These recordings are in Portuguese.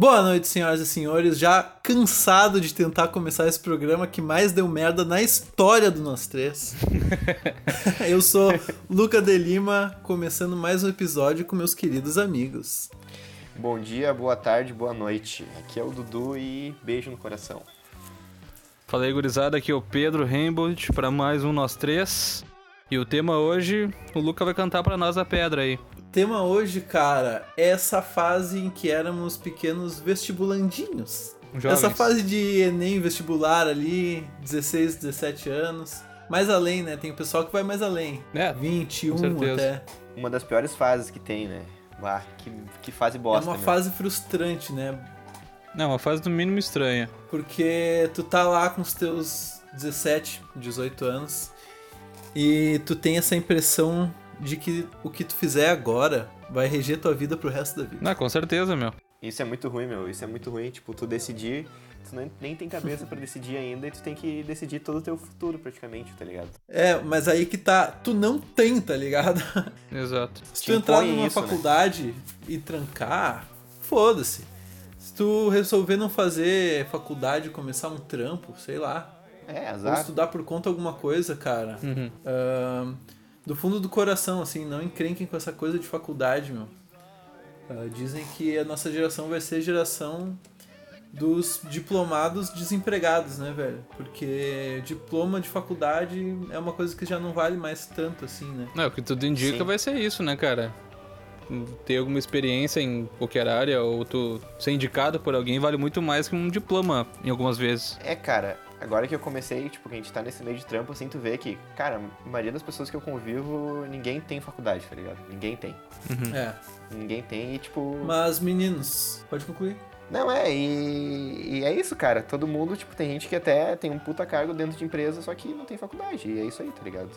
Boa noite, senhoras e senhores. Já cansado de tentar começar esse programa que mais deu merda na história do Nós Três. Eu sou Luca de Lima, começando mais um episódio com meus queridos amigos. Bom dia, boa tarde, boa noite. Aqui é o Dudu e beijo no coração. Fala aí, gurizada, aqui é o Pedro Rainbow para mais um Nós Três. E o tema hoje, o Luca vai cantar para nós a pedra aí. O tema hoje, cara, é essa fase em que éramos pequenos vestibulandinhos. Jovens. Essa fase de Enem vestibular ali, 16, 17 anos. Mais além, né? Tem o pessoal que vai mais além. É, 21 com certeza. até. Uma das piores fases que tem, né? Bah, que, que fase bosta. é uma meu. fase frustrante, né? Não, uma fase do mínimo estranha. Porque tu tá lá com os teus 17, 18 anos e tu tem essa impressão de que o que tu fizer agora vai reger tua vida pro resto da vida. Não, com certeza, meu. Isso é muito ruim, meu. Isso é muito ruim. Tipo, tu decidir, tu nem, nem tem cabeça pra decidir ainda e tu tem que decidir todo o teu futuro, praticamente, tá ligado? É, mas aí que tá, tu não tem, tá ligado? Exato. Se Te tu entrar impõe numa isso, né? faculdade e trancar, foda-se. Se tu resolver não fazer faculdade e começar um trampo, sei lá, É, ou azar. estudar por conta alguma coisa, cara, Uhum. Ahn, do fundo do coração, assim, não encrenquem com essa coisa de faculdade, meu. Ah, dizem que a nossa geração vai ser a geração dos diplomados desempregados, né, velho? Porque diploma de faculdade é uma coisa que já não vale mais tanto, assim, né? Não, o que tudo indica Sim. vai ser isso, né, cara? Ter alguma experiência em qualquer área ou tu ser indicado por alguém vale muito mais que um diploma em algumas vezes. É, cara, agora que eu comecei, tipo, que a gente tá nesse meio de trampo, assim, tu vê que, cara, a maioria das pessoas que eu convivo, ninguém tem faculdade, tá ligado? Ninguém tem. É. Ninguém tem e, tipo. Mas, meninos, pode concluir? Não, é, e, e é isso, cara. Todo mundo, tipo, tem gente que até tem um puta cargo dentro de empresa, só que não tem faculdade. E é isso aí, tá ligado?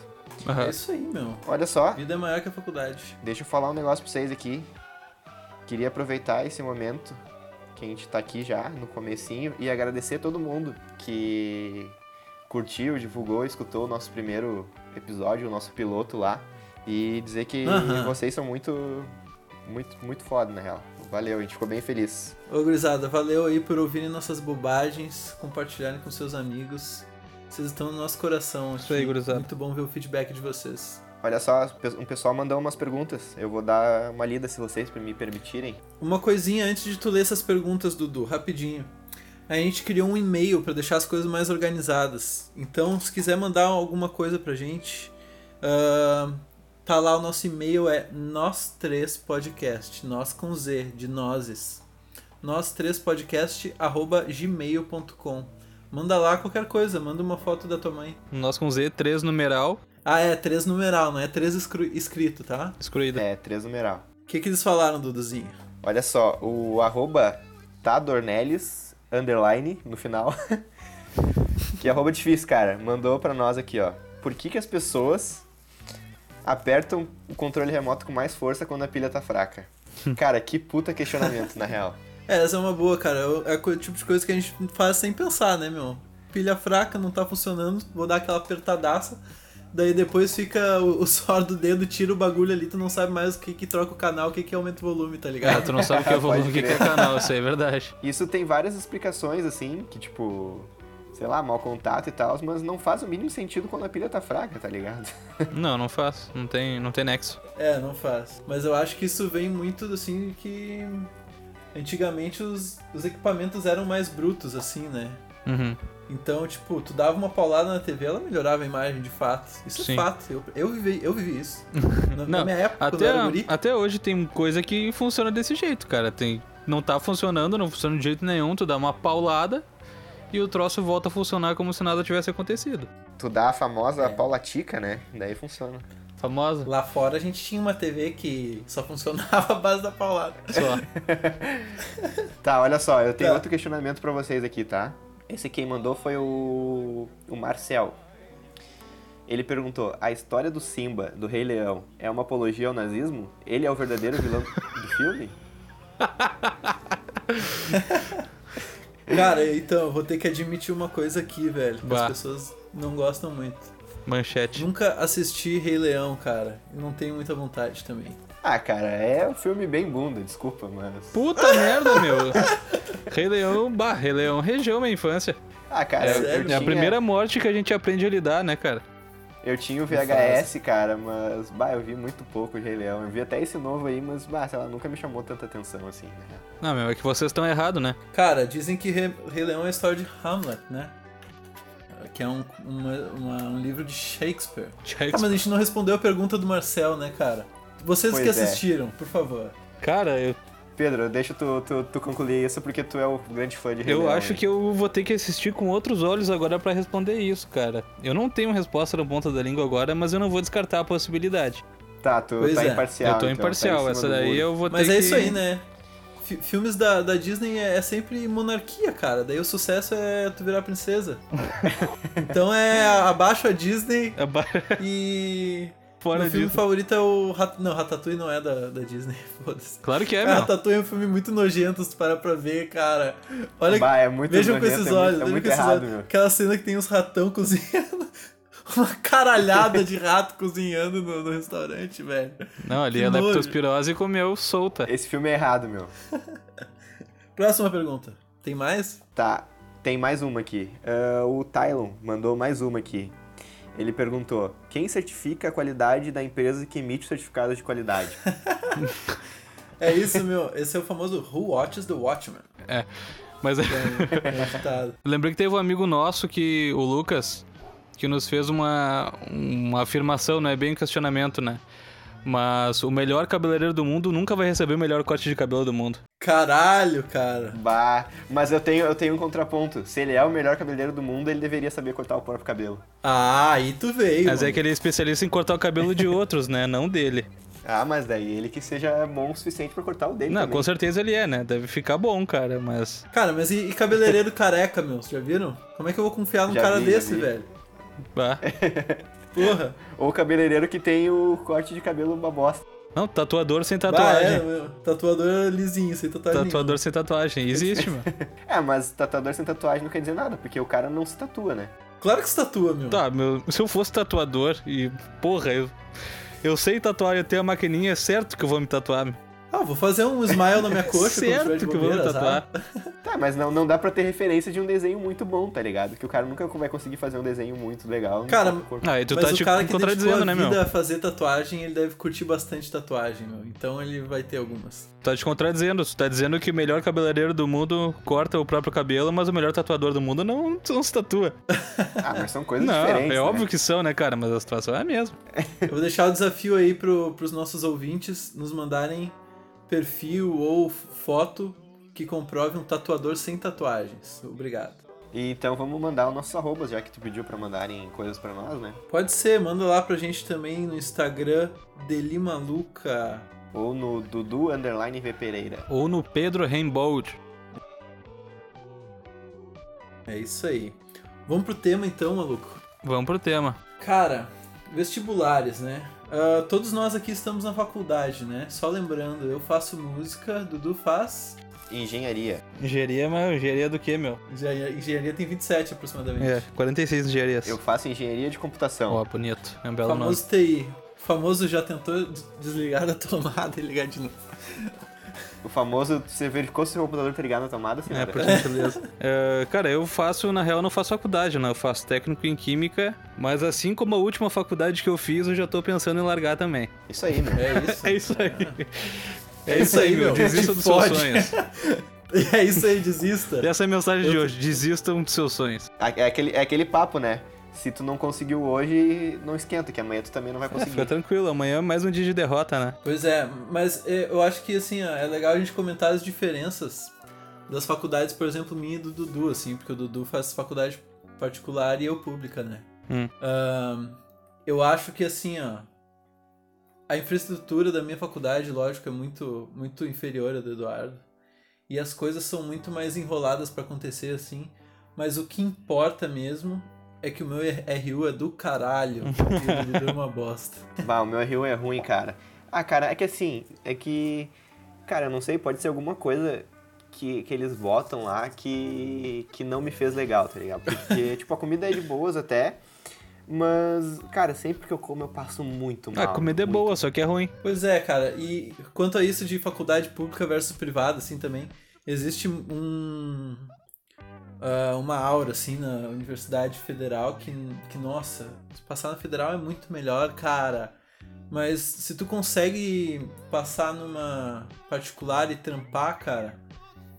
Aham. É isso aí, meu. Olha só, A vida é maior que a faculdade. deixa eu falar um negócio pra vocês aqui. Queria aproveitar esse momento que a gente tá aqui já, no comecinho, e agradecer todo mundo que curtiu, divulgou, escutou o nosso primeiro episódio, o nosso piloto lá. E dizer que Aham. vocês são muito, muito, muito foda, na real. Valeu, a gente ficou bem feliz. Ô, gurizada, valeu aí por ouvirem nossas bobagens, compartilharem com seus amigos. Vocês estão no nosso coração. Isso aí, gurizada. Muito bom ver o feedback de vocês. Olha só, um pessoal mandou umas perguntas. Eu vou dar uma lida se vocês me permitirem. Uma coisinha antes de tu ler essas perguntas, Dudu, rapidinho. A gente criou um e-mail pra deixar as coisas mais organizadas. Então, se quiser mandar alguma coisa pra gente, ah, tá lá o nosso e-mail é nós três podcast, nós com z de nozes. Nós três podcast arroba gmail.com. Manda lá qualquer coisa, manda uma foto da tua mãe. Nós com Z, 3 numeral, Ah, é três numeral, não é três escrito, tá? excluída. É, três numeral. O que, que eles falaram, Duduzinho? Olha só, o arroba Tadornelis, underline, no final. que arroba difícil, cara. Mandou pra nós aqui, ó. Por que que as pessoas apertam o controle remoto com mais força quando a pilha tá fraca? Cara, que puta questionamento, na real. É, essa é uma boa, cara. É o tipo de coisa que a gente faz sem pensar, né, meu? Pilha fraca, não tá funcionando, vou dar aquela apertadaça. Daí depois fica o, o suor do dedo, tira o bagulho ali, tu não sabe mais o que que troca o canal, o que que aumenta o volume, tá É, ligado? tu não sabe o que é volume, o que que é canal, isso aí é verdade. Isso tem várias explicações, assim, que tipo, sei lá, mau contato e tal, mas não faz o mínimo sentido quando a pilha tá fraca, tá ligado? Não, não faz. Não tem, não tem nexo. É, não faz. Mas eu acho que isso vem muito, assim, que... Antigamente os, os equipamentos eram mais brutos, assim, né? Uhum. Então, tipo, tu dava uma paulada na TV, ela melhorava a imagem de fato. Isso Sim. é fato. Eu, eu, vivi, eu vivi isso. Na, na Não, minha época, quando Até, eu era guri. até hoje tem coisa que funciona desse jeito, cara. Tem, não tá funcionando, não funciona de jeito nenhum, tu dá uma paulada e o troço volta a funcionar como se nada tivesse acontecido. Tu dá a famosa É. paulatica, né? Daí funciona. Famosa. Lá fora a gente tinha uma TV que só funcionava a base da paulada. Só. Tá, olha só, eu tenho Tá. outro questionamento pra vocês aqui, tá? Esse quem mandou foi o, o Marcel. Ele perguntou: a história do Simba, do Rei Leão, é uma apologia ao nazismo? Ele é o verdadeiro vilão do filme? Cara, então, vou ter que admitir uma coisa aqui, velho. Que as pessoas não gostam muito. Manchete. Nunca assisti Rei Leão, cara. Não tenho muita vontade também. Ah, cara, é um filme bem bunda, desculpa, mas. Puta merda, meu. Rei Leão, bah, Rei Leão regeu minha infância. Ah, cara, É, eu, eu é tinha, a primeira morte que a gente aprende a lidar, né, cara? Eu tinha o VHS, cara, mas, bah, eu vi muito pouco de Rei Leão. Eu vi até esse novo aí, mas, bah, sei lá, nunca me chamou tanta atenção assim, né? Não, meu, é que vocês estão errados, né? Cara, dizem que Rei, Rei Leão é a história de Hamlet, né? Que é um, uma- uma- um livro de Shakespeare. Ah, mas a gente não respondeu a pergunta do Marcel, né, cara? Vocês que Pois é. assistiram, por favor. Cara, eu, Pedro, deixa tu, tu, tu concluir isso porque tu é o grande fã de Rei eu Leão. acho hein? que eu vou ter que assistir com outros olhos agora pra responder isso, cara. Eu não tenho resposta na ponta da língua agora, mas eu não vou descartar a possibilidade. Tá, tu Pois tá é. imparcial. eu tô então, tá imparcial, cima essa daí eu vou ter Mas que... é isso aí, né? Fi- Filmes da, da Disney é, é sempre monarquia, cara. Daí o sucesso é tu virar princesa. então é abaixo a Disney Aba- e. Fora Meu filme disso. favorito é o. Rat... Não, Ratatouille não é da, da Disney, foda-se. Claro que é, Cara, meu. Ratatouille é um filme muito nojento, se parar pra ver, cara. Olha Bah, é muito Vejam com nojento, esses é muito- olhos, é muito com esses errado, olhos. meu. Aquela cena que tem uns ratão cozinhando. Uma caralhada de rato cozinhando no, no restaurante, velho. Não, ali Que é nojo. leptospirose e comeu solta. Esse filme é errado, meu. Próxima pergunta. Tem mais? Tá, tem mais uma aqui. Ah, o Tylon mandou mais uma aqui. Ele perguntou: quem certifica a qualidade da empresa que emite o certificado de qualidade? É isso, meu. Esse é o famoso Who Watches the Watchman. Mas É, é lembrei que teve um amigo nosso que, o Lucas, que nos fez uma, uma afirmação, não é bem um questionamento, né? Mas o melhor cabeleireiro do mundo nunca vai receber o melhor corte de cabelo do mundo. Caralho, cara. bah, mas eu tenho, eu tenho um contraponto. Se ele é o melhor cabeleireiro do mundo, ele deveria saber cortar o próprio cabelo. Ah, aí tu veio. Mas é mano. que ele é especialista em cortar o cabelo de outros, né? Não dele. Ah, mas daí ele que seja bom o suficiente pra cortar o dele Não, também. com certeza ele é, né? Deve ficar bom, cara, mas. Cara, mas e, e cabeleireiro careca, meu? Vocês já viram? Como é que eu vou confiar num Já cara vi, desse, velho? Bah. Porra. Ou o cabeleireiro que tem o corte de cabelo uma bosta. Não, tatuador sem Bah, tatuagem. é, meu. Tatuador lisinho, sem tatuagem. Tatuador sem tatuagem. Existe, mano. É, mas tatuador sem tatuagem não quer dizer nada, porque o cara não se tatua, né? nenhuma. Claro que se tatua, meu. Tá, meu, se eu fosse tatuador e, porra, eu, eu sei tatuar, eu tenho a maquininha, é certo que eu vou me tatuar. meu. Ah, vou fazer um smile na minha coxa quando tiver certo de que vou tatuar. sabe? Tá, mas não, não dá pra ter referência de um desenho muito bom, tá ligado? Que o cara nunca vai conseguir fazer um desenho muito legal. Cara. Ah, e tu Mas tá o te cara que dedicou contradizendo, a né, vida meu? a fazer tatuagem, ele deve curtir bastante tatuagem, meu. Então ele vai ter algumas. Tá te contradizendo. Tu tá dizendo que o melhor cabeleireiro do mundo corta o próprio cabelo, mas o melhor tatuador do mundo não, não se tatua. Ah, mas são coisas não, diferentes. é né? óbvio que são, né, cara? Mas a situação é a mesma. Eu vou deixar o desafio aí pro, pros nossos ouvintes nos mandarem perfil ou foto que comprove um tatuador sem tatuagens. Obrigado. E então vamos mandar os nossos arrobas, já que tu pediu pra mandarem coisas pra nós, né? Pode ser, manda lá pra gente também no Instagram, Delimaluca. Ou no Dudu Underline V Pereira. Ou no Pedro Rainbow. É isso aí. Vamos pro tema então, maluco. Vamos pro tema. Cara, vestibulares, né? Ah, todos nós aqui estamos na faculdade, né? Só lembrando, eu faço música, Dudu faz. Engenharia. Engenharia, mas engenharia do que, meu? Engenharia, engenharia tem 27 aproximadamente. É, 46 engenharias. Eu faço engenharia de computação. Ó, bonito. É um belo nome. famoso TI. O famoso já tentou des- desligar da tomada e ligar de novo. O famoso, você verificou se o seu computador tá ligado na tomada, senhora? É, por gentileza. É, cara, eu faço, na real, eu não faço faculdade, né? Eu faço técnico em química, mas assim como a última faculdade que eu fiz, eu já tô pensando em largar também. Isso aí, né? É isso. É isso aí. É isso aí, meu. Desista dos seus sonhos. É isso aí, desista. E essa é a mensagem de Eu- hoje. Desistam dos seus sonhos. É aquele, é aquele papo, né? Se tu não conseguiu hoje, não esquenta, que amanhã tu também não vai É, conseguir. fica tranquilo, amanhã é mais um dia de derrota, né? Pois é, mas é, eu acho que assim, ó, é legal a gente comentar as diferenças das faculdades, por exemplo, minha e do Dudu, assim, porque o Dudu faz faculdade particular e eu pública, né? Hum. Ahn, eu acho que assim, ó, a infraestrutura da minha faculdade, lógico, é muito, muito inferior à do Eduardo. E as coisas são muito mais enroladas pra acontecer assim. Mas o que importa mesmo é que o meu RU é do caralho. e Dudu é uma bosta. Bah, o meu RU é ruim, cara. Ah, cara, é que assim, é que. Cara, eu não sei, pode ser alguma coisa que, que eles botam lá que, que não me fez legal, tá ligado? Porque, tipo, a comida é de boas até, Mas, cara, sempre que eu como eu passo muito mal. A comida é muito. boa, só que é ruim. Pois é, cara. E quanto a isso de faculdade pública versus privada, assim, também, existe um... ah, uma aura, assim, na Universidade Federal que, que, nossa, passar na Federal é muito melhor, cara. Mas se tu consegue passar numa particular e trampar, cara,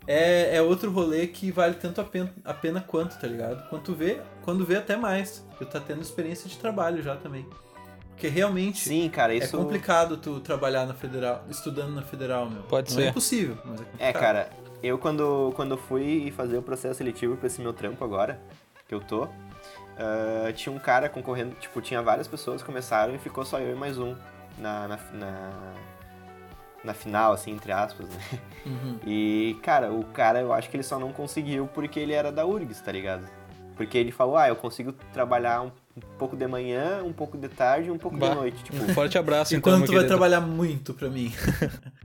é, é outro rolê que vale tanto a pena, a pena quanto, tá ligado? Quanto vê, quando vê até mais. Tu tá tendo experiência de trabalho já também. Porque realmente Sim, cara, é isso. complicado tu trabalhar na federal, estudando na federal, meu. Pode Não ser. é impossível, mas é complicado. É, cara, eu quando, quando fui fazer o processo seletivo pra esse meu trampo agora, que eu tô, ah, tinha um cara concorrendo, tipo, tinha várias pessoas que começaram e ficou só eu e mais um na, na, na, na final, assim, entre aspas, né? Uhum. E, cara, o cara eu acho que ele só não conseguiu porque ele era da URGS, tá ligado? Porque ele falou, ah, eu consigo trabalhar um, um pouco de manhã, um pouco de tarde e um pouco Bah. de noite. Tipo, Um forte abraço, então, Enquanto tu vai trabalhar muito pra mim.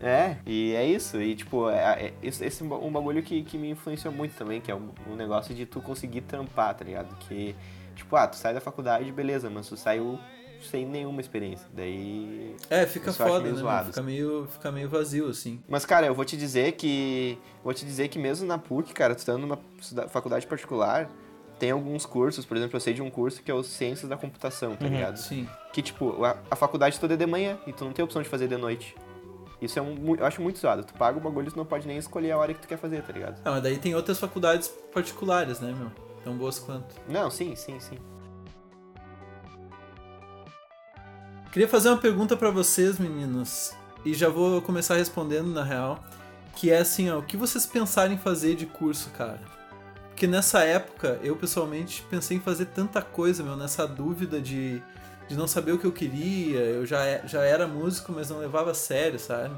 É, e é isso. E, tipo, é, é- esse, é um bagulho que, que me influenciou muito também, que é o, o negócio de tu conseguir trampar, tá ligado? Que, tipo, ah, tu sai da faculdade, beleza, mas tu saiu sem nenhuma experiência. Daí. É, fica acho foda, meio né? zoado? Fica meio, fica meio vazio, assim. Mas, cara, eu vou te dizer que. Vou te dizer que mesmo na PUC, cara, tu estando numa faculdade particular, tem alguns cursos, por exemplo, eu sei de um curso que é o Ciências da Computação, tá ligado? Sim. Que, tipo, a, a faculdade toda é de manhã e tu não tem opção de fazer de noite. Isso é um. Eu acho muito zoado. Tu paga o bagulho e tu não pode nem escolher a hora que tu quer fazer, tá ligado? Ah, mas daí tem outras faculdades particulares, né, meu? Tão boas quanto. Não, sim, sim, sim. Queria fazer uma pergunta pra vocês, meninos. E já vou começar respondendo, na real. Que é assim, ó, o que vocês pensaram em fazer de curso, cara? Porque nessa época, eu pessoalmente pensei em fazer tanta coisa, meu, nessa dúvida de, de não saber o que eu queria. Eu já, é- já era músico, mas não levava a sério, sabe?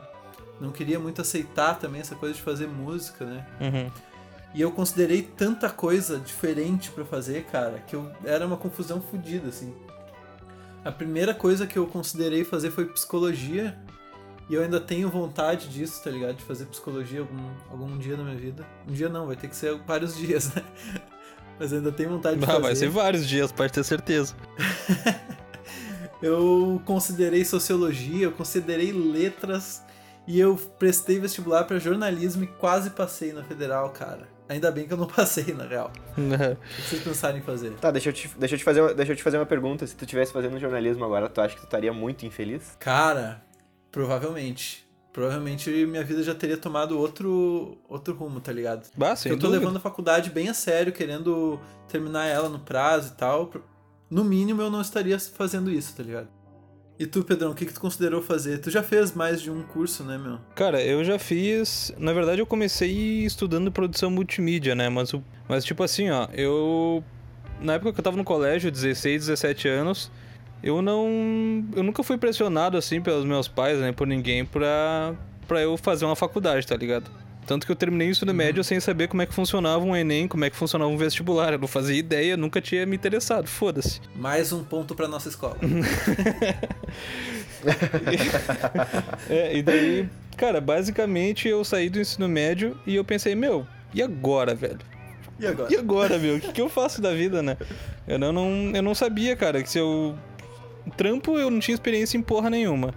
Não queria muito aceitar também essa coisa de fazer música, né? Uhum. E eu considerei tanta coisa diferente pra fazer, cara, que eu era uma confusão fodida, assim. A primeira coisa que eu considerei fazer foi psicologia. E eu ainda tenho vontade disso, tá ligado? De fazer psicologia algum, algum dia na minha vida. Um dia não, vai ter que ser vários dias, né? Mas eu ainda tenho vontade de Ah, fazer. vai ser vários dias, pode ter certeza. Eu considerei sociologia, eu considerei letras e eu prestei vestibular pra jornalismo e quase passei na federal, cara. Ainda bem que eu não passei, na real. O que vocês pensaram em fazer? Tá, deixa eu te, deixa eu te, fazer, uma, deixa eu te fazer uma pergunta. Se tu estivesse fazendo jornalismo agora, tu acha que tu estaria muito infeliz? Cara, provavelmente. Provavelmente minha vida já teria tomado outro, outro rumo, tá ligado? Bah, eu tô dúvida. levando a faculdade bem a sério, querendo terminar ela no prazo e tal. No mínimo eu não estaria fazendo isso, tá ligado? E tu, Pedrão, o que, que tu considerou fazer? Tu já fez mais de um curso, né, meu? Cara, eu já fiz. Na verdade, eu comecei estudando produção multimídia, né? Mas, mas tipo assim, ó, eu. Na época que eu tava no colégio, 16, 17 anos, eu não. Eu nunca fui pressionado, assim, pelos meus pais, né? Por ninguém pra, pra eu fazer uma faculdade, tá ligado? Tanto que eu terminei o ensino médio sem saber como é que funcionava um Enem, como é que funcionava um vestibular. Eu não fazia ideia, nunca tinha me interessado, foda-se. Mais um ponto pra nossa escola. É, e daí, cara, basicamente eu saí do ensino médio e eu pensei, meu, e agora, velho? E agora? E agora, meu? O que, que eu faço da vida, né? Eu não, não, eu não sabia, cara, que se eu. Trampo eu não tinha experiência em porra nenhuma.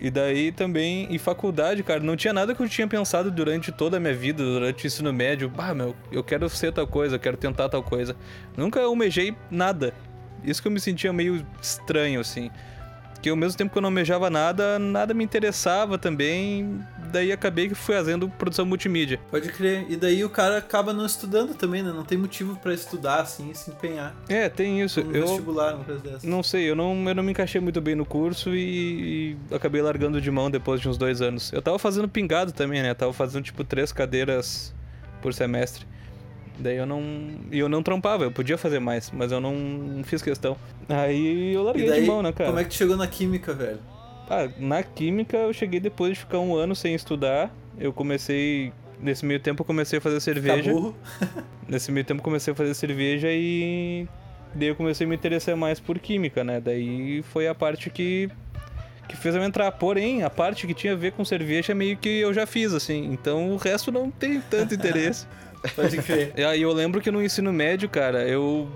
E daí também, em faculdade, cara, não tinha nada que eu tinha pensado durante toda a minha vida, durante o ensino médio. Ah, meu, eu quero ser tal coisa, eu quero tentar tal coisa. Nunca almejei nada. Isso que eu me sentia meio estranho, assim. Que ao mesmo tempo que eu não almejava nada, nada me interessava também. Daí acabei que fui fazendo produção multimídia. Pode crer. E daí o cara acaba não estudando também, né? Não tem motivo pra estudar assim e se empenhar. É, tem isso. Eu, vestibular, uma coisa dessa. Não sei, eu não, eu não me encaixei muito bem no curso e, e acabei largando de mão depois de uns dois anos. Eu tava fazendo pingado também, né? Tava fazendo tipo três cadeiras por semestre. Daí eu não. E eu não trampava, eu podia fazer mais, mas eu não, não fiz questão. Aí eu larguei daí, de mão, né, cara? como é que tu chegou na química, velho? Ah, na química eu cheguei depois de ficar um ano sem estudar. Eu comecei. Nesse meio tempo eu comecei a fazer cerveja. Tá? Nesse meio tempo eu comecei a fazer cerveja e daí eu comecei a me interessar mais por química, né? Daí foi a parte que que fez eu entrar. Porém, a parte que tinha a ver com cerveja meio que eu já fiz, assim. Então o resto não tem tanto interesse. Pode crer. E aí eu lembro que no ensino médio, cara, eu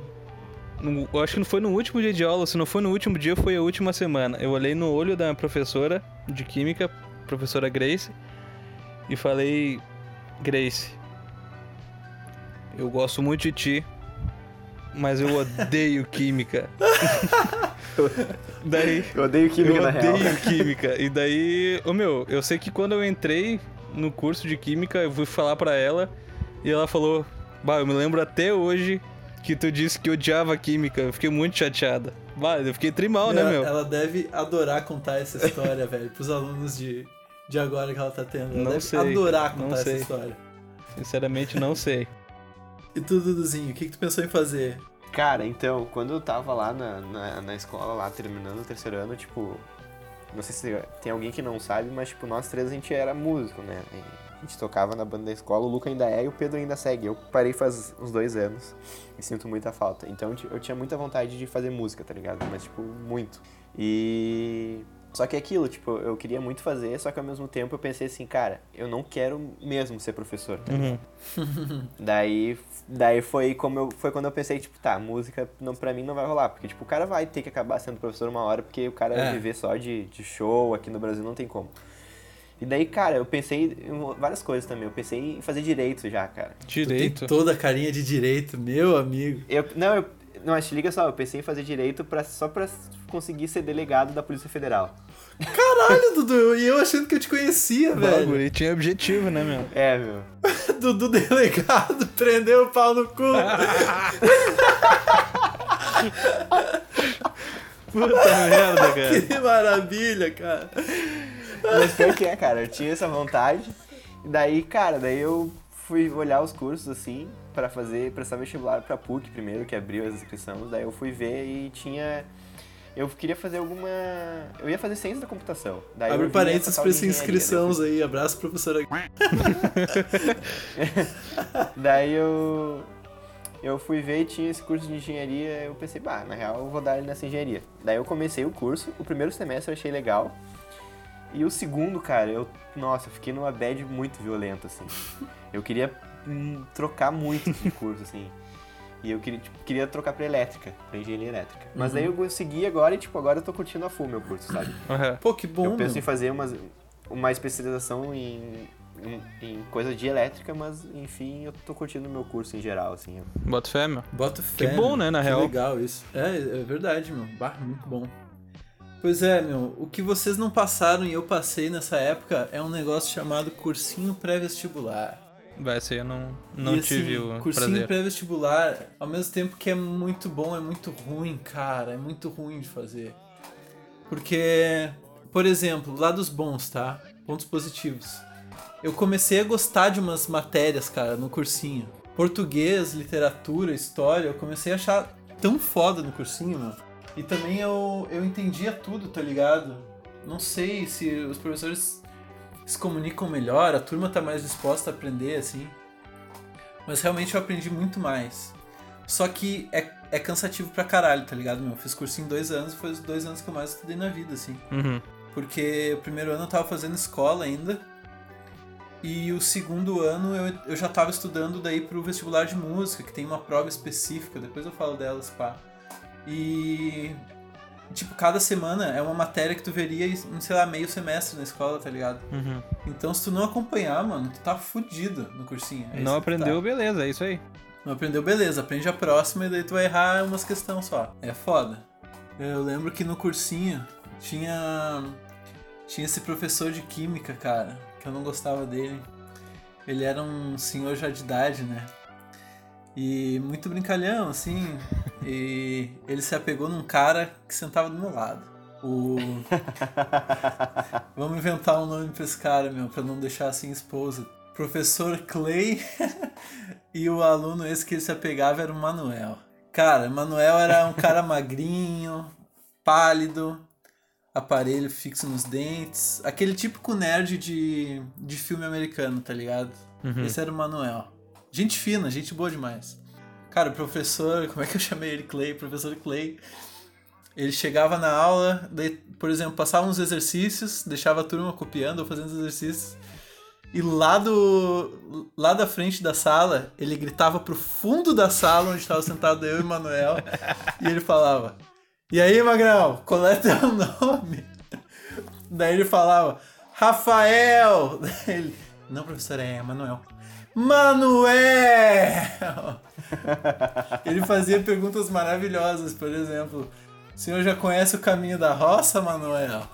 no- eu acho que não foi no último dia de aula, se não foi no último dia, foi a última semana. Eu olhei no olho da professora de química, professora Grace, e falei: Grace, eu gosto muito de ti, mas eu odeio química. daí. Eu odeio química, eu na real. odeio química. E daí, ô meu, eu sei que quando eu entrei no curso de química, eu fui falar pra ela e ela falou: Bah, eu me lembro até hoje que tu disse que odiava química. Eu fiquei muito chateada. Bah, eu fiquei trimal, né, ela, meu? ela deve adorar contar essa história, velho, pros alunos de, de agora que ela tá tendo. Ela Não deve sei, adorar não contar essa história. Sinceramente, não sei. E tu, Duduzinho, o que, que tu pensou em fazer? Cara, então, quando eu tava lá na, na, na escola, lá terminando o terceiro ano, tipo. Não sei se tem alguém que não sabe, mas, tipo, nós três a gente era músico, né? E A gente tocava na banda da escola, o Luca ainda é e o Pedro ainda segue. Eu parei faz uns dois anos e sinto muita falta. Então eu ti- eu tinha muita vontade de fazer música, tá ligado? Mas, tipo, muito. E. Só que é aquilo, tipo, eu queria muito fazer, só que ao mesmo tempo eu pensei assim, cara, eu não quero mesmo ser professor. tá ligado? Daí, daí foi como eu, foi quando eu pensei, tipo, tá, música não, pra mim não vai rolar. Porque, tipo, o cara vai ter que acabar sendo professor uma hora, porque o cara É. viver só de, de show aqui no Brasil não tem como. E daí, cara, eu pensei em várias coisas também. Eu pensei em fazer direito já, cara. Direito. Tem toda a carinha de direito, meu amigo. Eu, não, eu, não, mas te liga só, eu pensei em fazer direito pra, só pra conseguir ser delegado da Polícia Federal. Caralho, Dudu, e eu achando que eu te conhecia, O velho. bagulho tinha objetivo, né, meu? É, meu. Dudu delegado, prendeu o pau no cu. Puta merda, cara. que maravilha, cara. Mas pior que é, cara, eu tinha essa vontade. E daí, cara, daí eu fui olhar os cursos assim pra fazer, prestar vestibular pra PUC primeiro, que abriu as inscrições. Daí eu fui ver e tinha eu queria fazer alguma, eu ia fazer ciência da computação. Daí Abre parênteses pra essa eu inscrições aí. Abraço, professora. Daí eu eu fui ver e tinha esse curso de engenharia, eu pensei, bah, na real eu vou dar ele nessa engenharia. Daí eu comecei o curso, o primeiro semestre eu achei legal. E o segundo, cara, eu, nossa, eu fiquei numa bad muito violenta assim. Eu queria hum, trocar muito de curso assim. E eu queria, tipo, queria trocar pra elétrica, pra engenharia elétrica. Mas daí eu consegui agora e, tipo, agora eu tô curtindo a full meu curso, sabe? Aham. Pô, que bom, eu penso meu. em fazer umas, uma especialização em, em, em coisa de elétrica, mas enfim, eu tô curtindo o meu curso em geral, assim. Bota fé, meu. Bota fé. Que bom, né, na que real. legal isso. É, é verdade, meu. Bah, muito bom. Pois é, meu. O que vocês não passaram e eu passei nessa época é um negócio chamado cursinho pré-vestibular. Vai ser, eu não, não E, tive assim, o cursinho pré-vestibular, ao mesmo tempo que é muito bom, é muito ruim, cara. É muito ruim de fazer. Porque, por exemplo, lá dos bons, tá? Pontos positivos. Eu comecei a gostar de umas matérias, cara, no cursinho. Português, literatura, história, eu comecei a achar tão foda no cursinho, mano. E também eu, eu entendia tudo, tá ligado? Não sei se os professores se comunicam melhor, a turma tá mais disposta a aprender, assim. Mas realmente eu aprendi muito mais. Só que é, é cansativo pra caralho, tá ligado, meu? Eu fiz cursinho em dois anos e foi os dois anos que eu mais estudei na vida, assim. Uhum. Porque o primeiro ano eu tava fazendo escola ainda. E o segundo ano eu, eu já tava estudando daí pro vestibular de música, que tem uma prova específica, depois eu falo delas, pá. E. Tipo, cada semana é uma matéria que tu veria em, sei lá, meio semestre na escola, tá ligado? Uhum. Então se tu não acompanhar, mano, tu tá fudido no cursinho. É Não tu tá. aprendeu, beleza, é isso aí. Não aprendeu, beleza. Aprende a próxima e daí tu vai errar umas questões só. É foda. Eu lembro que no cursinho tinha. Tinha esse professor de química, cara, que eu não gostava dele. Ele era um senhor já de idade, né? E muito brincalhão, assim. e ele se apegou num cara que sentava do meu lado. O. Vamos inventar um nome pra esse cara, meu, pra não deixar assim exposto. Professor Clay e o aluno esse que ele se apegava era o Manuel. Cara, Manuel era um cara magrinho, pálido, aparelho fixo nos dentes. Aquele típico nerd de, de filme americano, tá ligado? Uhum. Esse era o Manuel. Gente fina, gente boa demais. Cara, o professor, como é que eu chamei ele? Clay, professor Clay. Ele chegava na aula, daí, por exemplo, passava uns exercícios, deixava a turma copiando ou fazendo os exercícios. E lá do. Lá da frente da sala, ele gritava pro fundo da sala onde estava sentado eu e o Manuel. e ele falava: E aí, Magrão, qual é teu nome? Daí ele falava, Rafael! Daí ele, não, professor, é Manuel. Manuel! ele fazia perguntas maravilhosas, por exemplo. O senhor já conhece o caminho da roça, Manuel?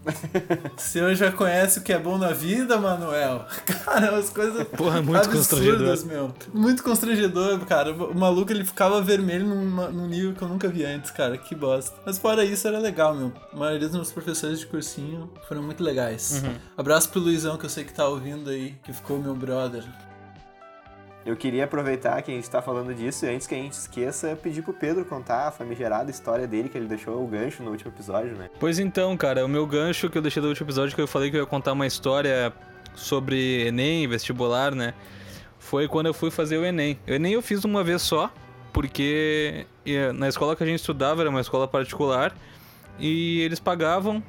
o senhor já conhece o que é bom na vida, Manuel? Cara, as coisas Porra, muito absurdas, meu. Muito constrangedor, cara. O maluco, ele ficava vermelho num, num nível que eu nunca vi antes, cara. Que bosta. Mas fora isso, era legal, meu. A maioria dos meus professores de cursinho foram muito legais. Uhum. Abraço pro Luizão, que eu sei que tá ouvindo aí, que ficou meu brother. Eu queria aproveitar que a gente tá falando disso e antes que a gente esqueça, pedir pro Pedro contar a famigerada história dele, que ele deixou o gancho no último episódio, né? Pois então, cara, o meu gancho que eu deixei do último episódio, que eu falei que eu ia contar uma história sobre Enem, vestibular, né? Foi quando eu fui fazer o Enem. O Enem eu fiz uma vez só, porque na escola que a gente estudava era uma escola particular e eles pagavam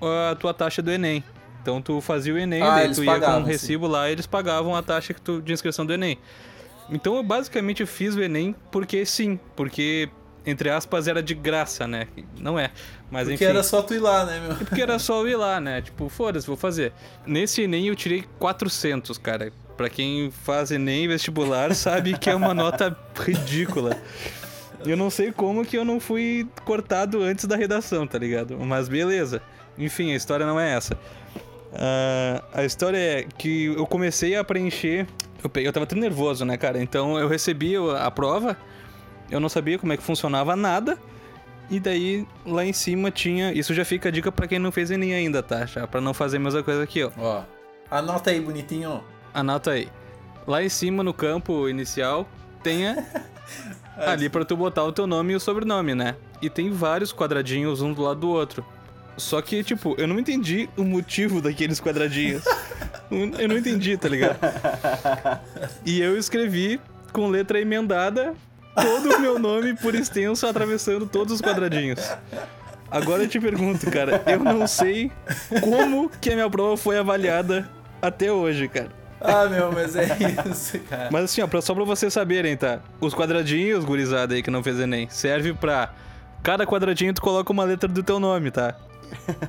a tua taxa do Enem. Então tu fazia o Enem, Ah, daí tu ia com pagavam, um sim. recibo lá e eles pagavam a taxa que tu, de inscrição do Enem. Então eu basicamente fiz o Enem porque sim, porque entre aspas era de graça, né? Não é, mas Porque enfim. era só tu ir lá, né, meu? Porque era só eu ir lá, né? Tipo, foda-se, vou fazer. Nesse Enem eu tirei 400, cara. Pra quem faz Enem vestibular sabe que é uma nota ridícula. Eu não sei como que eu não fui cortado antes da redação, tá ligado? Mas beleza. Enfim, a história não é essa. Ah, a história é que eu comecei a preencher. Eu, peguei, eu tava tão nervoso, né, cara? Então eu recebi a prova, eu não sabia como é que funcionava nada. E daí lá em cima tinha. Isso já fica a dica pra quem não fez Enem ainda, tá? Já pra não fazer a mesma coisa aqui, ó. Ó, anota aí, bonitinho. Anota aí. Lá em cima no campo inicial tenha ali pra tu botar o teu nome e o sobrenome, né? E tem vários quadradinhos um do lado do outro. Só que, tipo, eu não entendi o motivo daqueles quadradinhos. eu não entendi, tá ligado? E eu escrevi com letra emendada todo o meu nome por extenso atravessando todos os quadradinhos. Agora eu te pergunto, cara, eu não sei como que a minha prova foi avaliada até hoje, cara. Ah, meu, mas é isso, cara. Mas assim, ó, só pra vocês saberem, tá? Os quadradinhos, gurizada aí que não fez Enem, serve pra. Cada quadradinho tu coloca uma letra do teu nome, tá?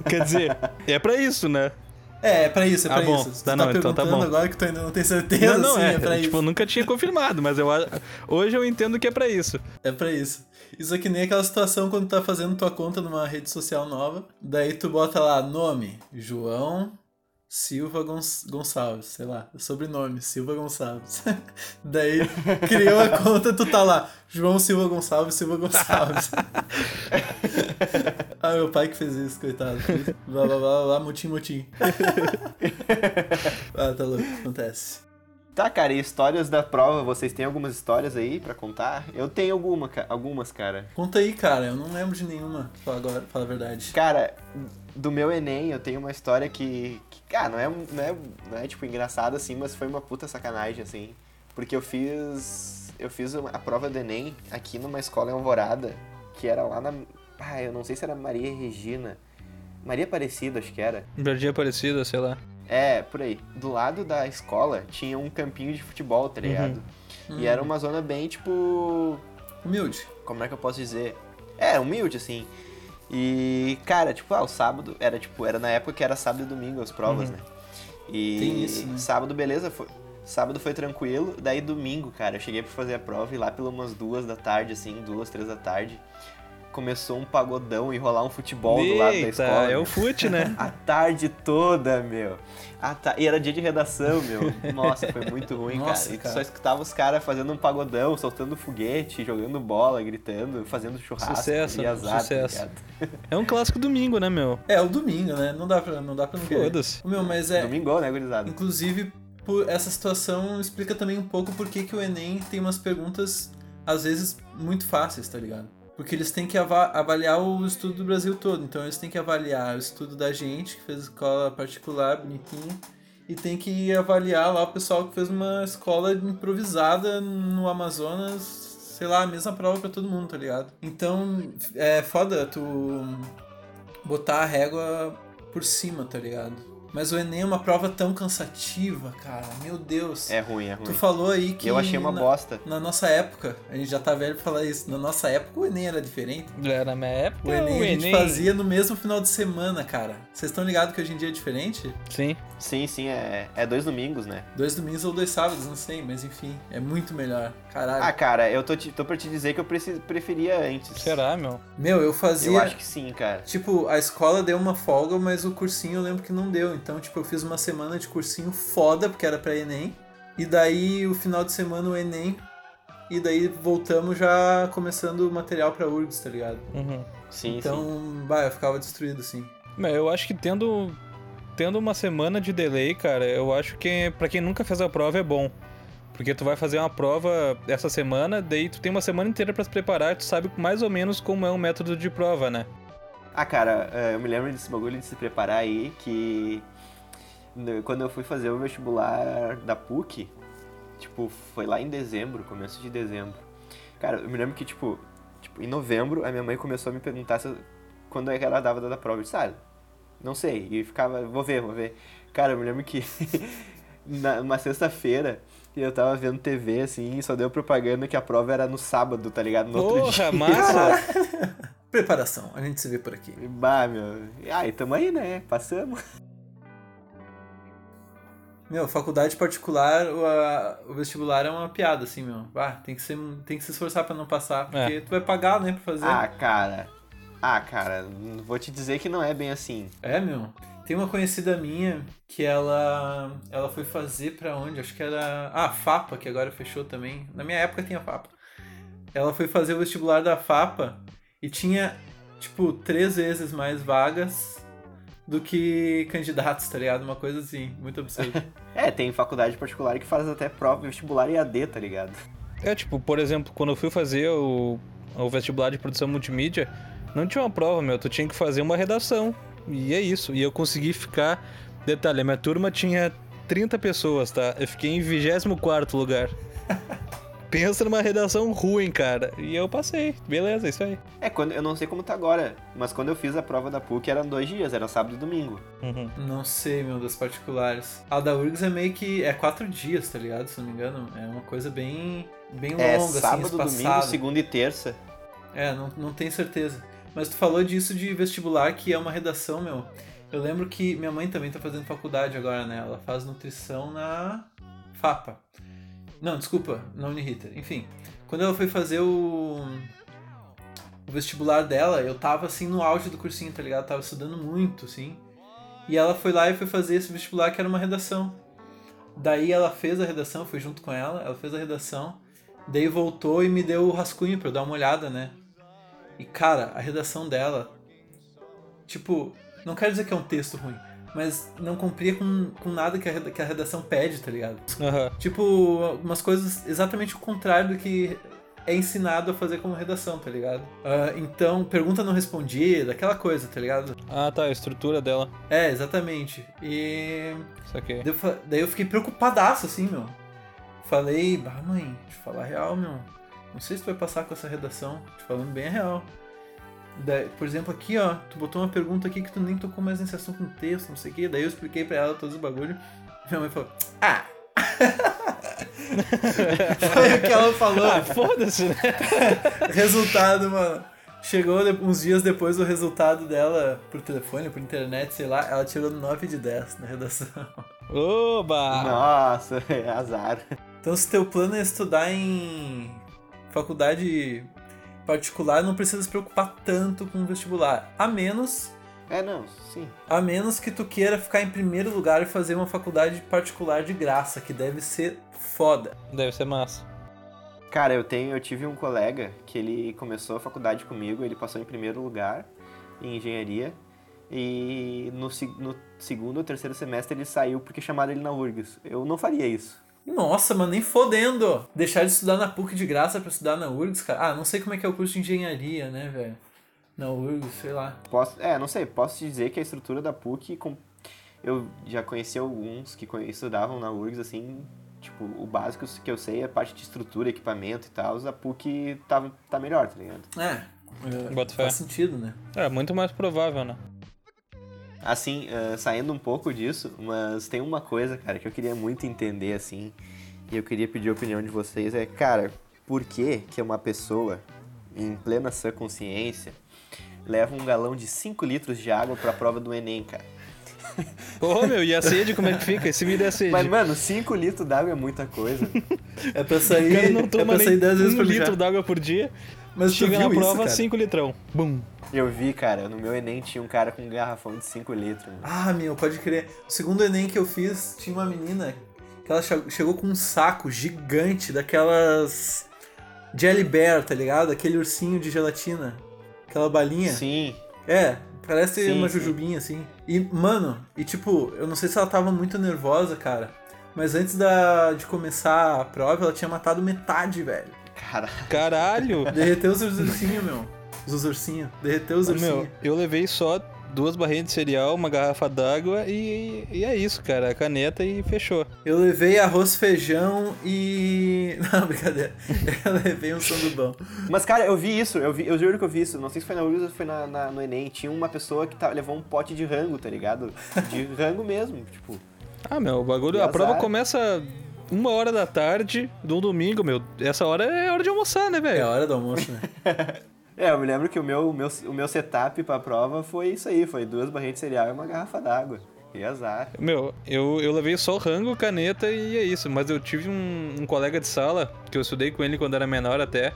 Quer dizer, é pra isso, né? É, é pra isso, é Ah, pra bom. isso. Tá, tá não, então tá perguntando bom. agora que tu ainda não tem certeza, não, não, sim, é. é, pra tipo, isso. eu nunca tinha confirmado, mas eu hoje eu entendo que é pra isso. É pra isso. Isso é que nem aquela situação quando tu tá fazendo tua conta numa rede social nova, daí tu bota lá nome, João Silva Gonç- Gonçalves, sei lá, sobrenome, Silva Gonçalves. daí criou a conta, tu tá lá, João Silva Gonçalves, Silva Gonçalves. ah, meu pai que fez isso, coitado. Blá blá blá blá, mutim mutim. ah, tá louco, acontece. Tá, cara, e histórias da prova, vocês têm algumas histórias aí pra contar? Eu tenho alguma, algumas, cara. Conta aí, cara, eu não lembro de nenhuma, fala agora, fala a verdade. Cara, do meu Enem, eu tenho uma história que, que cara, não é, não, é, não é, tipo, engraçada assim, mas foi uma puta sacanagem, assim. Porque eu fiz, eu fiz a prova do Enem aqui numa escola em Alvorada, que era lá na, ah, eu não sei se era Maria Regina, Maria Aparecida, acho que era. Jardim Aparecida, sei lá. É, por aí. Do lado da escola tinha um campinho de futebol, tá ligado? E era uma zona bem, tipo, Humilde. como é que eu posso dizer? É, humilde, assim. E, cara, tipo, ah, o sábado era, tipo, era na época que era sábado e domingo as provas, né? E Tem isso, né? sábado, beleza, foi. Sábado foi tranquilo, daí domingo, cara, eu cheguei pra fazer a prova e lá pelas umas duas da tarde, assim, duas, três da tarde, começou um pagodão e rolar um futebol do lado da Eita, escola. é o fute, né? A tarde toda, meu. A ta- E era dia de redação, meu. Nossa, foi muito ruim, Nossa, cara. E cara. só escutava os caras fazendo um pagodão, soltando foguete, jogando bola, gritando, fazendo churrasco Sucesso, e azar, sucesso. tá ligado? É um clássico domingo, né, meu? É, o domingo, né? Não dá pra, não dá pra não. Foda-se. Meu, mas é. Domingão, né, gurizada? Inclusive, por essa situação explica também um pouco por que que o Enem tem umas perguntas, às vezes, muito fáceis, tá ligado? Porque eles têm que ava- avaliar o estudo do Brasil todo. Então eles têm que avaliar o estudo da gente, que fez escola particular, bonitinho. E tem que avaliar lá o pessoal que fez uma escola improvisada no Amazonas, sei lá, a mesma prova pra todo mundo, tá ligado? Então é foda tu botar a régua por cima, tá ligado? Mas o Enem é uma prova tão cansativa, cara. Meu Deus. É ruim, é ruim. Tu falou aí que. Eu achei uma na, bosta. Na nossa época, a gente já tá velho pra falar isso. Na nossa época o Enem era diferente. É, Na minha época, O Enem o a gente Enem... fazia no mesmo final de semana, cara. Vocês estão ligados que hoje em dia é diferente? Sim. Sim, sim, é, é dois domingos, né? Dois domingos ou dois sábados, não sei, mas enfim, é muito melhor. Caralho. Ah, cara, eu tô, te, tô pra te dizer que eu preci- preferia antes. Será, meu? Meu, eu fazia. Eu acho que sim, cara. Tipo, a escola deu uma folga, mas o cursinho eu lembro que não deu. Então, tipo, eu fiz uma semana de cursinho foda, porque era pra Enem. E daí, o final de semana, o Enem. E daí, voltamos já começando o material pra URGS, tá ligado? Uhum. Sim, então, sim. bah, eu ficava destruído, assim. Eu acho que tendo, tendo uma semana de delay, cara, eu acho que pra quem nunca fez a prova é bom. Porque tu vai fazer uma prova essa semana, daí tu tem uma semana inteira pra se preparar, tu sabe mais ou menos como é um método de prova, né? Ah, cara, eh, eu me lembro desse bagulho de se preparar aí, que quando eu fui fazer o vestibular da PUC, tipo, foi lá em dezembro, começo de dezembro. Cara, eu me lembro que, tipo, tipo em novembro, a minha mãe começou a me perguntar se eu- quando é que ela dava da prova. Eu disse, ah, não sei. E ficava, vou ver, vou ver. Cara, eu me lembro que na- numa sexta-feira eu tava vendo TV, assim, e só deu propaganda que a prova era no sábado, tá ligado? No outro dia. Porra, massa! Preparação, a gente se vê por aqui. Bah, meu. Ai, tamo aí, né? Passamos. Meu, faculdade particular, o, a- o vestibular é uma piada, assim, meu. Ah, tem que, ser, tem que se esforçar pra não passar, porque tu vai pagar, né, pra fazer. Ah, cara. Ah, cara, vou te dizer que não é bem assim. É, meu. Tem uma conhecida minha que ela ela foi fazer pra onde? Acho que era. Ah, FAPA, que agora fechou também. Na minha época tinha FAPA. Ela foi fazer o vestibular da FAPA e tinha, tipo, três vezes mais vagas do que candidatos, tá ligado? Uma coisa assim, muito absurda. É, tem faculdade particular que faz até prova vestibular e AD, tá ligado? É, tipo, por exemplo, quando eu fui fazer o, o vestibular de produção multimídia, não tinha uma prova, meu, tu tinha que fazer uma redação. E é isso. E eu consegui ficar. Detalhe, a minha turma tinha 30 pessoas, tá? Eu fiquei em 24 lugar. Pensa numa redação ruim, cara. E eu passei. Beleza, é isso aí. É, quando, eu não sei como tá agora, mas quando eu fiz a prova da PUC eram dois dias, era sábado e domingo. Uhum. não sei, meu, das particulares. A da URGS é meio que. É quatro dias, tá ligado? Se não me engano. É uma coisa bem. bem longa, é assim, sábado, domingo, espaçada. segunda e terça. É, não, não tenho certeza. Mas tu falou disso de vestibular, que é uma redação, meu. Eu lembro que minha mãe também tá fazendo faculdade agora, né? Ela faz nutrição na FAPA. Não, desculpa, na Uniriter. Enfim, quando ela foi fazer o, o vestibular dela, eu tava assim no auge do cursinho, tá ligado? Eu tava estudando muito, assim. E ela foi lá e foi fazer esse vestibular que era uma redação. Daí ela fez a redação, fui junto com ela, ela fez a redação. Daí voltou e me deu o rascunho pra eu dar uma olhada, né? E cara, a redação dela, tipo, não quero dizer que é um texto ruim, mas não cumpria com, com nada que a, que a redação pede, tá ligado? Aham. Tipo, umas coisas exatamente o contrário do que é ensinado a fazer como redação, tá ligado? Ah, então, pergunta não respondida, aquela coisa, tá ligado? Ah, tá, a estrutura dela. É, exatamente. E Isso aqui. Daí eu, daí eu fiquei preocupadaço, assim, meu. Falei, bah, mãe, te falar a real, meu. Não sei se tu vai passar com essa redação. Te falando bem a real. Daí, por exemplo, aqui, ó, tu botou uma pergunta aqui que tu nem tocou mais nesse assunto no texto, não sei o quê. Daí eu expliquei pra ela todos os bagulho. Minha mãe falou, ah! Foi o que ela falou. Ah, foda-se, né? Resultado, mano. Chegou uns dias depois o resultado dela por telefone, por internet, sei lá, ela tirou 9 de 10 na redação. Oba! Nossa, é azar. Então, se teu plano é estudar em faculdade particular, não precisa se preocupar tanto com o vestibular. A menos, É, não, sim. a menos que tu queira ficar em primeiro lugar e fazer uma faculdade particular de graça, que deve ser foda. Deve ser massa. Cara, eu tenho, eu tive um colega que ele começou a faculdade comigo, ele passou em primeiro lugar em engenharia e no, no segundo ou terceiro semestre ele saiu porque chamaram ele na URGS. Eu não faria isso. Nossa, mano, nem fodendo! Deixar de estudar na PUC de graça pra estudar na URGS, cara. Ah, não sei como é que é o curso de engenharia, né, velho? Na URGS, sei lá. Posso, é, não sei, posso te dizer que a estrutura da PUC, com- eu já conheci alguns que estudavam na URGS, assim, tipo, o básico que eu sei é a parte de estrutura, equipamento e tal, a PUC tá, tá melhor, tá ligado? É, é faz sentido, né? É, muito mais provável, né? Assim, ah, saindo um pouco disso, mas tem uma coisa, cara, que eu queria muito entender, assim, e eu queria pedir a opinião de vocês, é, cara, por que que uma pessoa, em plena sã consciência, leva um galão de 5 litros de água pra prova do Enem, cara? Ô, meu, e a sede, como é que fica? Esse me dá sede. Mas, mano, 5 litros d'água é muita coisa. É pra o sair, cara não é toma pra sair nem 10 vezes um litro d'água por dia. Mas chega na prova, cara? 5 litrão. Bum. Eu vi, cara, no meu Enem tinha um cara com um garrafão de 5 litros. mano. Ah, meu, pode crer. O segundo Enem que eu fiz, tinha uma menina que ela che- chegou com um saco gigante daquelas Jelly Bear, tá ligado? Aquele ursinho de gelatina. Aquela balinha. Sim, É, parece Sim, uma sim. jujubinha assim. E, mano, e tipo, eu não sei se ela tava muito nervosa, cara. Mas antes da, de começar a prova, ela tinha matado metade, velho. cara. Caralho! Derreteu os ursinhos, meu. Os ursinhos. Derreteu os ursinhos. Meu, eu levei só duas barrinhas de cereal, uma garrafa d'água e, e é isso, cara. A caneta e fechou. Eu levei arroz, feijão e. Não, brincadeira. Eu levei um sandubão. Mas, cara, eu vi isso, eu, vi, eu juro que eu vi isso. Não sei se foi na URGS ou foi na, na- no Enem. Tinha uma pessoa que tá- levou um pote de rango, tá ligado? De rango mesmo, tipo. Ah, meu, o bagulho. A prova começa uma hora da tarde, de um domingo, meu. Essa hora é hora de almoçar, né, É a velho? hora do almoço, né? É, eu me lembro que o meu, o meu, o meu setup pra prova foi isso aí, foi duas barrinhas de cereal e uma garrafa d'água. E azar. Meu, eu, eu levei só rango, caneta e é isso. Mas eu tive um, um colega de sala, que eu estudei com ele quando era menor até.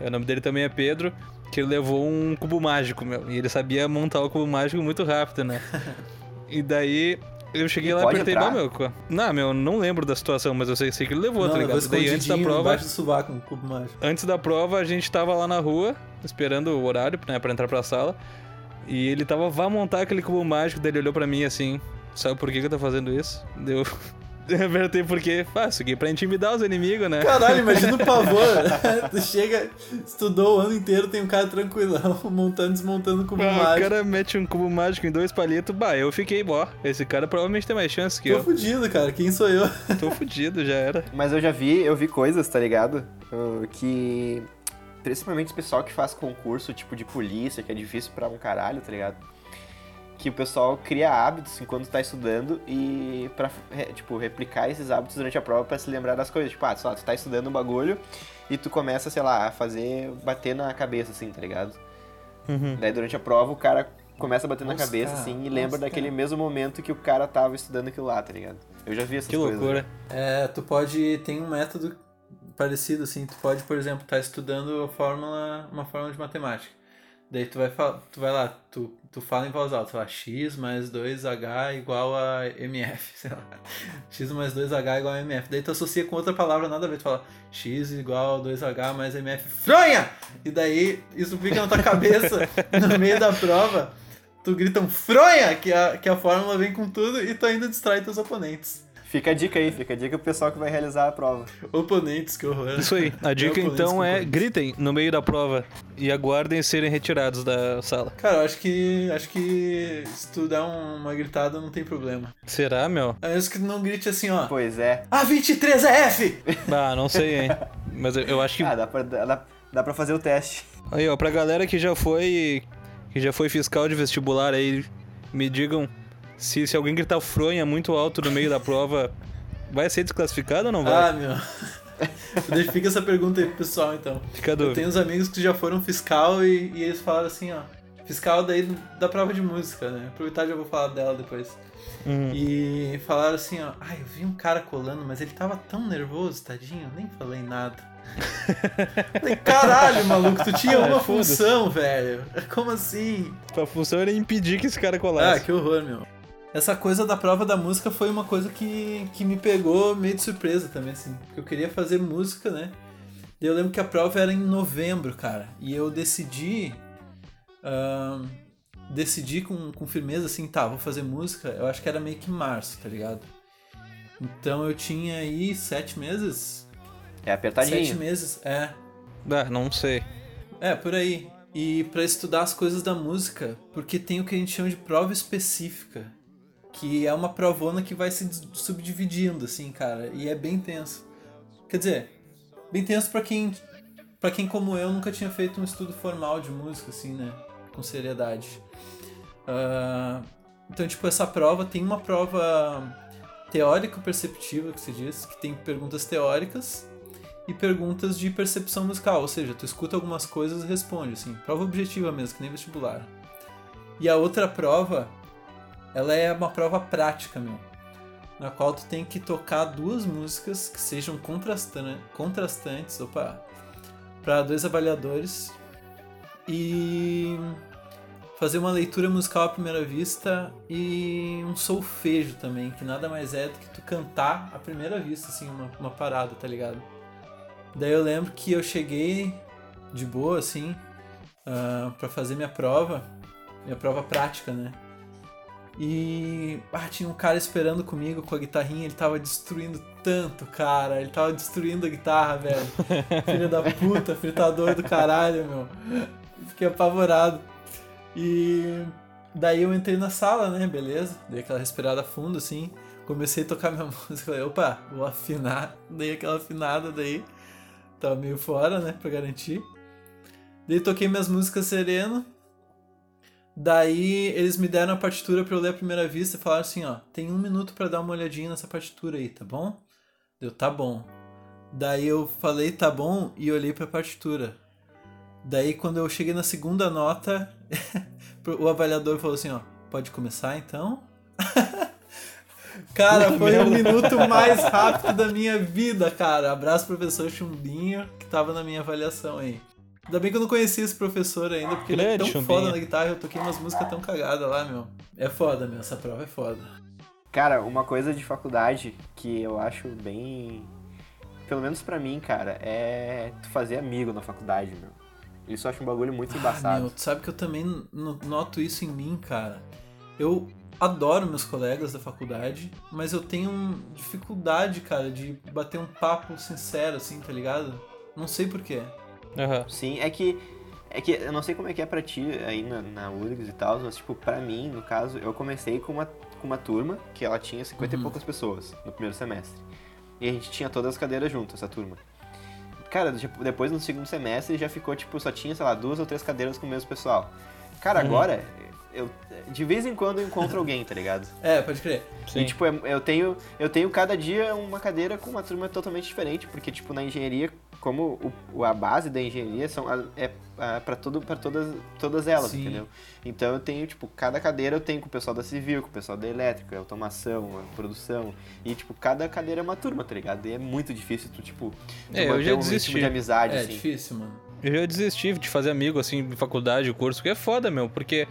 O nome dele também é Pedro, que ele levou um cubo mágico, meu. E ele sabia montar o cubo mágico muito rápido, né? e daí eu cheguei E lá e apertei, entrar? "Bah, meu. Não, meu, não lembro da situação, mas eu sei, sei que ele levou, Não, tá ligado? Daí antes da prova. do sovaco, um cubo mágico. Antes da prova, a gente tava lá na rua, esperando o horário, né, pra entrar pra sala. E ele tava, vá montar aquele cubo mágico, daí ele olhou pra mim assim, sabe por que, que eu tô fazendo isso? Deu. Eu apertei porque, ah, isso aqui é pra intimidar os inimigos, né? Caralho, imagina o pavor. tu chega, estudou o ano inteiro, tem um cara tranquilão, montando e desmontando o cubo Ah, o mágico. cara mete um cubo mágico em dois palitos, bah, eu fiquei, ó, esse cara provavelmente tem mais chance que Tô eu. fudido, cara. Quem sou eu? Tô fudido, já era. Mas eu já vi, eu vi coisas, tá ligado? Que. Principalmente o pessoal que faz concurso, tipo de polícia, que é difícil pra um caralho, tá ligado? Que o pessoal cria hábitos enquanto tá estudando e pra, re- tipo, replicar esses hábitos durante a prova pra se lembrar das coisas. Tipo, ah, sei lá, tu tá estudando um bagulho e tu começa, sei lá, a fazer, bater na cabeça, assim, tá ligado? Uhum. Daí durante a prova o cara começa a bater na Nossa, cabeça, cara, assim, e nossa, lembra daquele cara. mesmo momento que o cara tava estudando aquilo lá, tá ligado? Eu já vi essas Que coisas. loucura. É, tu pode. Tem um método parecido, assim. Tu pode, por exemplo, estar estudando a fórmula, uma fórmula de matemática. Daí tu vai, tu vai lá, tu, tu fala em voz alta, sei lá, x mais 2h igual a mf, sei lá. x mais 2h igual a mf. Daí tu associa com outra palavra, nada a ver, tu fala x igual a 2h mais mf. Fronha! E daí isso fica na tua cabeça, no meio da prova, tu grita um fronha, que a, que a fórmula vem com tudo e tu ainda distrai teus oponentes. Fica a dica aí, fica a dica pro pessoal que vai realizar a prova. Oponentes, que horror. Isso aí. A dica Oponentes então é gritem no meio da prova e aguardem serem retirados da sala. Cara, eu acho que. Acho que se tu der um- uma gritada não tem problema. Será, meu? A menos que tu não grite assim, ó. Pois é. A 23 é F! Ah, não sei, hein. Mas eu, eu acho que Ah, dá pra, dá, dá pra fazer o teste. Aí, ó, pra galera que já foi. que já foi fiscal de vestibular aí, me digam se, se alguém gritar fronha muito alto no meio da prova, vai ser desclassificado ou não vai? Ah, meu. Deixa- Fica essa pergunta aí pro pessoal, então. Fica a Eu dúvida. tenho uns amigos que já foram fiscal e, e eles falaram assim, ó. Fiscal daí da prova de música, né? Aproveitar já vou falar dela depois. Uhum. E falaram assim, ó. Ai, eu vi um cara colando, mas ele tava tão nervoso, tadinho, nem falei nada. Falei, caralho, maluco, tu tinha uma função, velho. Como assim? A função era impedir que esse cara colasse. Ah, que horror, meu. Essa coisa da prova da música foi uma coisa que, que me pegou meio de surpresa também, assim. Porque eu queria fazer música, né? E eu lembro que a prova era em novembro, cara. E eu decidi. ahn, decidi com, com firmeza assim, tá, vou fazer música. Eu acho que era meio que março, tá ligado? Então eu tinha aí sete meses. É apertadinho. Sete meses, é. Ah, não sei. É, por aí. E pra estudar as coisas da música, porque tem o que a gente chama de prova específica, que é uma provona que vai se subdividindo, assim, cara, e é bem tenso. Quer dizer, bem tenso pra quem, para quem como eu nunca tinha feito um estudo formal de música, assim, né, com seriedade. Ah, Então, tipo, essa prova tem uma prova teórico-perceptiva, que se diz, que tem perguntas teóricas e perguntas de percepção musical, ou seja, tu escuta algumas coisas e responde, assim, prova objetiva mesmo, que nem vestibular. E a outra prova, ela é uma prova prática, meu, na qual tu tem que tocar duas músicas que sejam contrastan contrastantes, opa, para dois avaliadores e fazer uma leitura musical à primeira vista e um solfejo também, que nada mais é do que tu cantar à primeira vista, assim, uma, uma parada, tá ligado? Daí eu lembro que eu cheguei de boa, assim, uh, para fazer minha prova, minha prova prática, né? E ah, tinha um cara esperando comigo com a guitarrinha, ele tava destruindo tanto, cara. Ele tava destruindo a guitarra, velho. Filho da puta, fritador do caralho, meu. Fiquei apavorado. E daí eu entrei na sala, né? Beleza. Dei aquela respirada fundo, assim. Comecei a tocar minha música. Falei, opa, vou afinar. Dei aquela afinada daí. Tava meio fora, né? Pra garantir. Daí toquei minhas músicas sereno. Daí eles me deram a partitura para eu ler a primeira vista e falaram assim, ó, tem um minuto para dar uma olhadinha nessa partitura aí, tá bom? Deu, tá bom. Daí eu falei, tá bom, e olhei pra partitura. Daí quando eu cheguei na segunda nota, o avaliador falou assim, ó, pode começar então? cara, foi o minuto mais rápido da minha vida, cara. Abraço professor Chumbinho, que tava na minha avaliação aí. Ainda bem que eu não conhecia esse professor ainda, porque ele é tão chumbinha. foda na guitarra, eu toquei umas músicas tão cagadas lá, meu. É foda, meu, essa prova é foda. Cara, uma coisa de faculdade que eu acho bem. Pelo menos pra mim, cara, é tu fazer amigo na faculdade, meu. Isso eu acho um bagulho muito ah, embaçado. Meu, tu sabe que eu também noto isso em mim, cara. Eu adoro meus colegas da faculdade, mas eu tenho dificuldade, cara, de bater um papo sincero, assim, tá ligado? Não sei porquê. Uhum. Sim, é que. É que eu não sei como é que é pra ti aí na, na URGS e tal, mas tipo, pra mim, no caso, eu comecei com uma, com uma turma que ela tinha 50 uhum. e poucas pessoas no primeiro semestre. E a gente tinha todas as cadeiras juntas, essa turma. Cara, tipo, depois no segundo semestre já ficou, tipo, só tinha, sei lá, duas ou três cadeiras com o mesmo pessoal. Cara, uhum. agora, eu, de vez em quando eu encontro alguém, tá ligado? É, pode crer. Sim. E, tipo, eu tenho, eu tenho cada dia uma cadeira com uma turma totalmente diferente, porque, tipo, na engenharia, como o, a base da engenharia são, é, é para todas, todas elas, Sim. entendeu? Então eu tenho, tipo, cada cadeira eu tenho com o pessoal da civil, com o pessoal da elétrica, automação, produção, e, tipo, cada cadeira é uma turma, tá ligado? E é muito difícil tu, tipo, tu é, eu já um desisti. de amizade, é, assim. É difícil, mano. Eu já desisti de fazer amigo, assim, de faculdade, curso, que é foda, meu, porque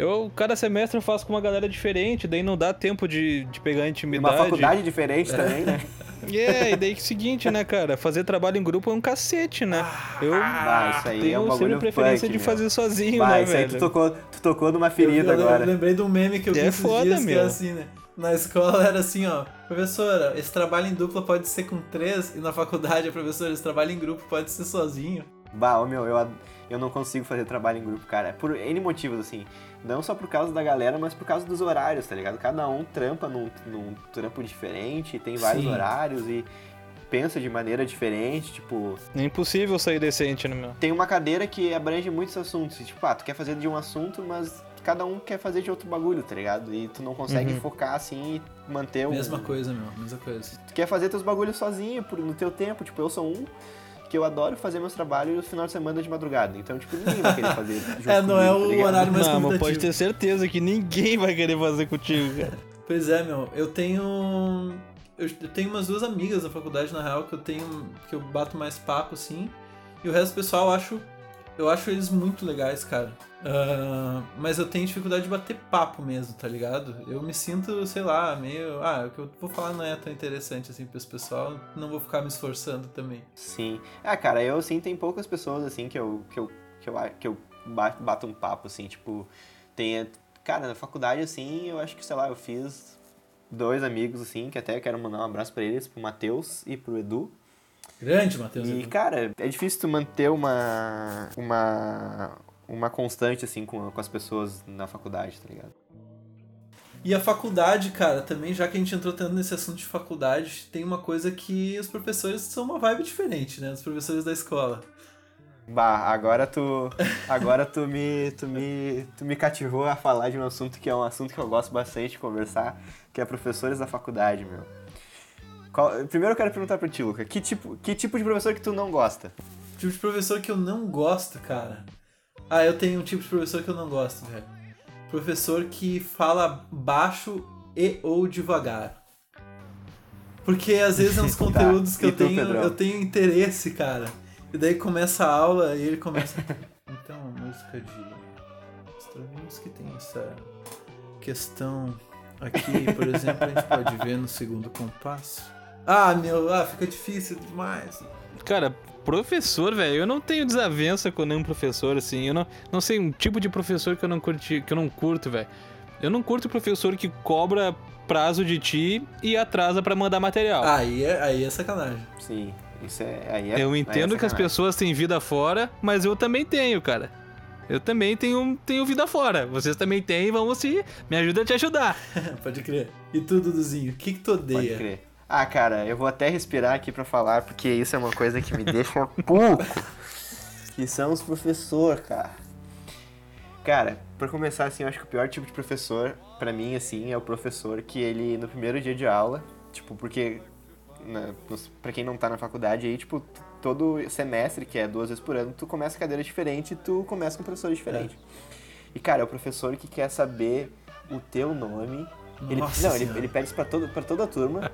eu, cada semestre eu faço com uma galera diferente, daí não dá tempo de, de pegar intimidade. Uma faculdade diferente também, né? É, e daí que é seguinte, né, cara? Fazer trabalho em grupo é um cacete, né? Eu ah, isso aí tenho é um sempre preferência punk, de fazer meu. sozinho, bah, né, isso velho? Aí tu tocou, tu tocou numa ferida eu, eu, agora. Eu lembrei de um meme que eu vi é esses foda, dias meu. que é assim, né? Na escola era assim, ó, professora, esse trabalho em dupla pode ser com três, e na faculdade a professora, esse trabalho em grupo pode ser sozinho. Bah, ô meu, eu, eu não consigo fazer trabalho em grupo, cara. Por N motivos, assim. Não só por causa da galera, mas por causa dos horários, tá ligado? Cada um trampa num, num trampo diferente, tem vários Sim. horários e pensa de maneira diferente, tipo... É impossível sair decente, né, meu? Tem uma cadeira que abrange muitos assuntos. Tipo, ah, tu quer fazer de um assunto, mas cada um quer fazer de outro bagulho, tá ligado? E tu não consegue uhum. focar assim e manter o... Mesma coisa, meu, mesma coisa. Tu quer fazer teus bagulhos sozinho, no teu tempo. Tipo, eu sou um que eu adoro fazer meus trabalhos no final de semana de madrugada. Então, tipo, ninguém vai querer fazer junto É, não comigo, é o tá horário mais Não, mas pode ter certeza que ninguém vai querer fazer contigo, cara. Pois é, meu. Eu tenho... Eu tenho umas duas amigas da faculdade, na real, que eu tenho... Que eu bato mais papo, assim. E o resto do pessoal eu acho eu acho eles muito legais, cara. Uh, mas eu tenho dificuldade de bater papo mesmo, tá ligado? Eu me sinto, sei lá, meio. Ah, o que eu vou falar não é tão interessante assim pra pessoal, não vou ficar me esforçando também. Sim. Ah, cara, eu assim, tem poucas pessoas assim que eu, que eu, que eu, que eu bato um papo, assim, tipo. Tem. Cara, na faculdade, assim, eu acho que, sei lá, eu fiz dois amigos, assim, que até quero mandar um abraço pra eles, pro Matheus e pro Edu. Grande, Matheus. E, cara, é difícil tu manter uma, uma, uma constante, assim, com, com as pessoas na faculdade, tá ligado? E a faculdade, cara, também, já que a gente entrou tanto nesse assunto de faculdade, tem uma coisa que os professores são uma vibe diferente, né? Os professores da escola. Bah, agora tu. Agora tu me, tu me. Tu me cativou a falar de um assunto que é um assunto que eu gosto bastante de conversar, que é professores da faculdade, meu. Qual- primeiro eu quero perguntar pra ti, Luca, que tipo, que tipo de professor que tu não gosta? Tipo de professor que eu não gosto, cara. Ah, eu tenho um tipo de professor que eu não gosto, velho. Professor que fala baixo e ou devagar. Porque às vezes é uns Tá. conteúdos que E eu tu, tenho, Pedrão? eu tenho interesse, cara. E daí começa a aula e ele começa. Então, a música de Stravinsky tem essa questão aqui, por exemplo, a gente pode ver no segundo compasso. Ah, meu, ah, fica difícil demais. Cara, professor, velho, eu não tenho desavença com nenhum professor, assim. Eu não, não sei um tipo de professor que eu não curti, que eu não curto, velho. Eu não curto professor que cobra prazo de ti e atrasa pra mandar material. Aí é, aí é sacanagem. Sim, isso é. Aí é eu aí é entendo que as pessoas têm vida fora, mas eu também tenho, cara. Eu também tenho, tenho vida fora. Vocês também têm, vamos se. Me ajuda a te ajudar. Pode crer. E tu, Duduzinho, o que, que tu Pode odeia? crer. Ah, cara, eu vou até respirar aqui pra falar, porque isso é uma coisa que me deixa puto. Que são os professores, cara. Cara, pra começar, assim, eu acho que o pior tipo de professor, pra mim, assim, é o professor que ele, no primeiro dia de aula, tipo, porque, na, nos- pra quem não tá na faculdade aí, tipo, todo semestre, que é duas vezes por ano, tu começa cadeira diferente e tu começa com professor diferente. E, cara, é o professor que quer saber o teu nome. Ele, Nossa não, ele, ele pede isso pra, todo, pra toda a turma,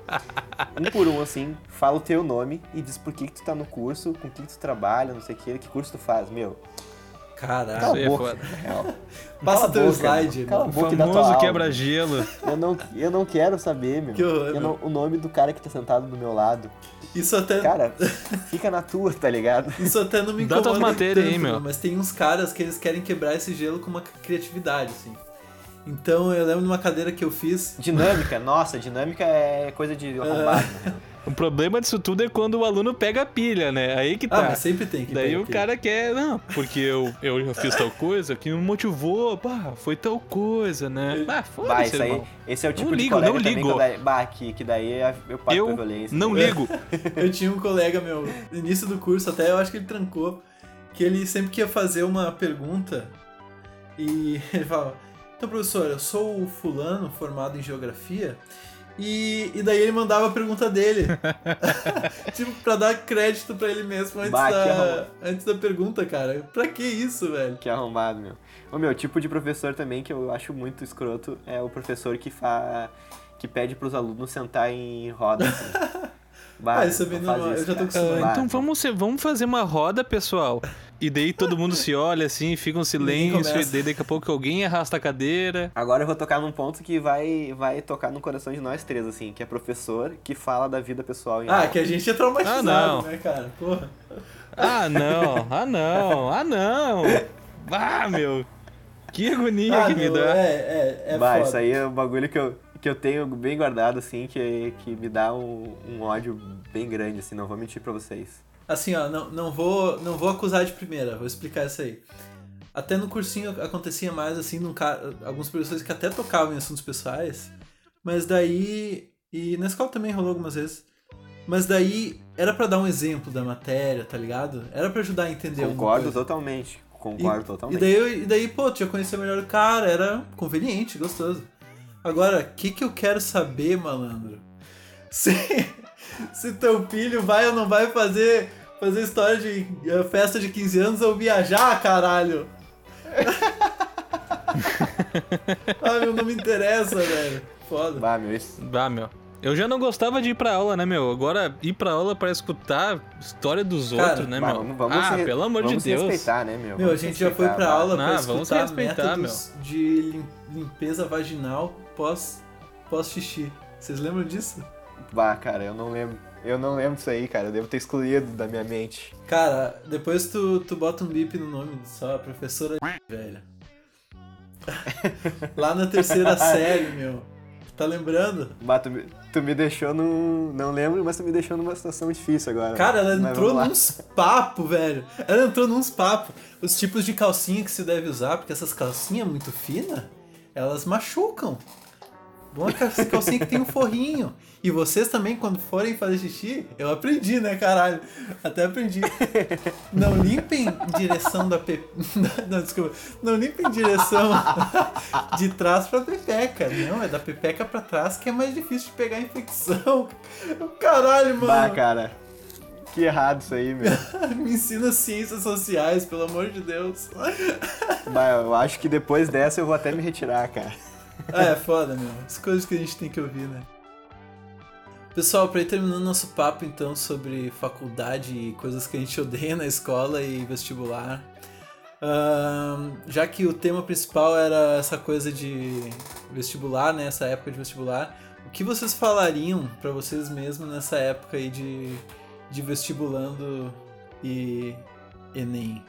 um por um, assim, fala o teu nome e diz por que, que tu tá no curso, com quem que tu trabalha, não sei o que, que curso tu faz, meu. Caralho. Cala aí a é boca. Passa teu boca, slide, mano. Cala a boca dá Famoso quebra-gelo. Eu não, eu não quero saber, meu. Que horror, Eu meu. não- o nome do cara que tá sentado do meu lado. Isso até, Cara, fica na tua, tá ligado? isso até não me Dá incomoda tuas matérias tanto, aí, meu. Mas tem uns caras que eles querem quebrar esse gelo com uma criatividade, assim. Então eu lembro de uma cadeira que eu fiz. Dinâmica, nossa, dinâmica é coisa de arrombado. né? O problema disso tudo é quando o aluno pega a pilha, né? Aí que Ah, tá. mas sempre tem que Daí o cara quer, não, porque eu, eu já fiz tal coisa que me motivou, pá, foi tal coisa, né? Ah, Bah, foda-se, isso aí, esse é o tipo Não de ligo, colega não ligo. que eu daí, bah, que, que daí eu parto Eu pra violência. não ligo. Eu tinha um colega meu, no início do curso, até eu acho que ele trancou, que ele sempre que ia fazer uma pergunta e ele falava: Então, professor, eu sou o fulano formado em geografia. E, e daí ele mandava a pergunta dele. tipo, pra dar crédito pra ele mesmo antes, Bah, da, antes da pergunta, cara. Pra que isso, velho? Que arrombado, meu. O meu tipo de professor também que eu acho muito escroto é o professor que fa... que pede pros alunos sentar em roda. Assim. Bah, Ah, isso é bem normal, eu já tô acostumado. Ah, Bah, então vamos, ser- vamos fazer uma roda, pessoal. E daí todo mundo se olha assim, fica um silêncio, e daí daqui a pouco alguém arrasta a cadeira. Agora eu vou tocar num ponto que vai, vai tocar no coração de nós três, assim, que é professor que fala da vida pessoal em Ah, aula. que a gente é traumatizado, Ah, não. né, cara? Porra. Ah, não, ah, não, ah, não. Ah, meu. Que agonia Ah, que me meu, dá. é, é, é bah, foda. isso aí é um bagulho que eu, que eu tenho bem guardado, assim, que, que me dá um, um ódio bem grande, assim, não vou mentir pra vocês. Assim, ó, não, não, vou, não vou acusar de primeira, vou explicar isso aí. Até no cursinho acontecia mais, assim, num ca... alguns professores que até tocavam em assuntos pessoais, mas daí. E na escola também rolou algumas vezes. Mas daí era pra dar um exemplo da matéria, tá ligado? Era pra ajudar a entender Concordo totalmente, concordo E, totalmente. e daí, e daí, pô, tu já conhecia melhor o cara, era conveniente, gostoso. Agora, o que que eu quero saber, malandro? Se, se teu filho vai ou não vai fazer, fazer história de eh, festa de 15 anos ou viajar, caralho? ah, meu, não me interessa, velho. Foda. Bah, meu, isso... Bah, meu. Eu já não gostava de ir pra aula, né, meu? Agora, ir pra aula pra escutar história dos Cara, outros, né, meu? vamos, vamos ah, se, pelo amor de vamos se Deus. respeitar, né, meu? Meu, a Vamos se gente já foi pra bah. aula pra vamos escutar respeitar, métodos de lim- limpeza vaginal pós, pós xixi. Vocês lembram disso? Bah, cara, eu não lembro. Eu não lembro disso aí, cara. Eu devo ter excluído da minha mente. Cara, depois tu, tu bota um bip no nome só, professora velho. Lá na terceira série, meu. Tá lembrando? Bah, tu, me- tu me deixou num. Não lembro, mas tu me deixou numa situação difícil agora. Cara, ela entrou nos papos, velho. Ela entrou nos papos. Os tipos de calcinha que se deve usar, porque essas calcinhas muito finas, elas machucam. Bom é calcinha que tem um forrinho. E vocês também, quando forem fazer xixi, eu aprendi, né, caralho? Até aprendi. Não limpem em direção da pe... Não, desculpa. Não limpem em direção de trás pra pepeca. Não, é da pepeca pra trás que é mais difícil de pegar infecção. Caralho, mano. Bah, cara. Que errado isso aí, meu. Me ensina ciências sociais, pelo amor de Deus. Bah, eu acho que depois dessa eu vou até me retirar, cara. É, foda, meu. As coisas que a gente tem que ouvir, né? Pessoal, para ir terminando nosso papo então sobre faculdade e coisas que a gente odeia na escola e vestibular, uh, já que o tema principal era essa coisa de vestibular, né, essa época de vestibular, o que vocês falariam para vocês mesmos nessa época aí de, de vestibulando e Enem?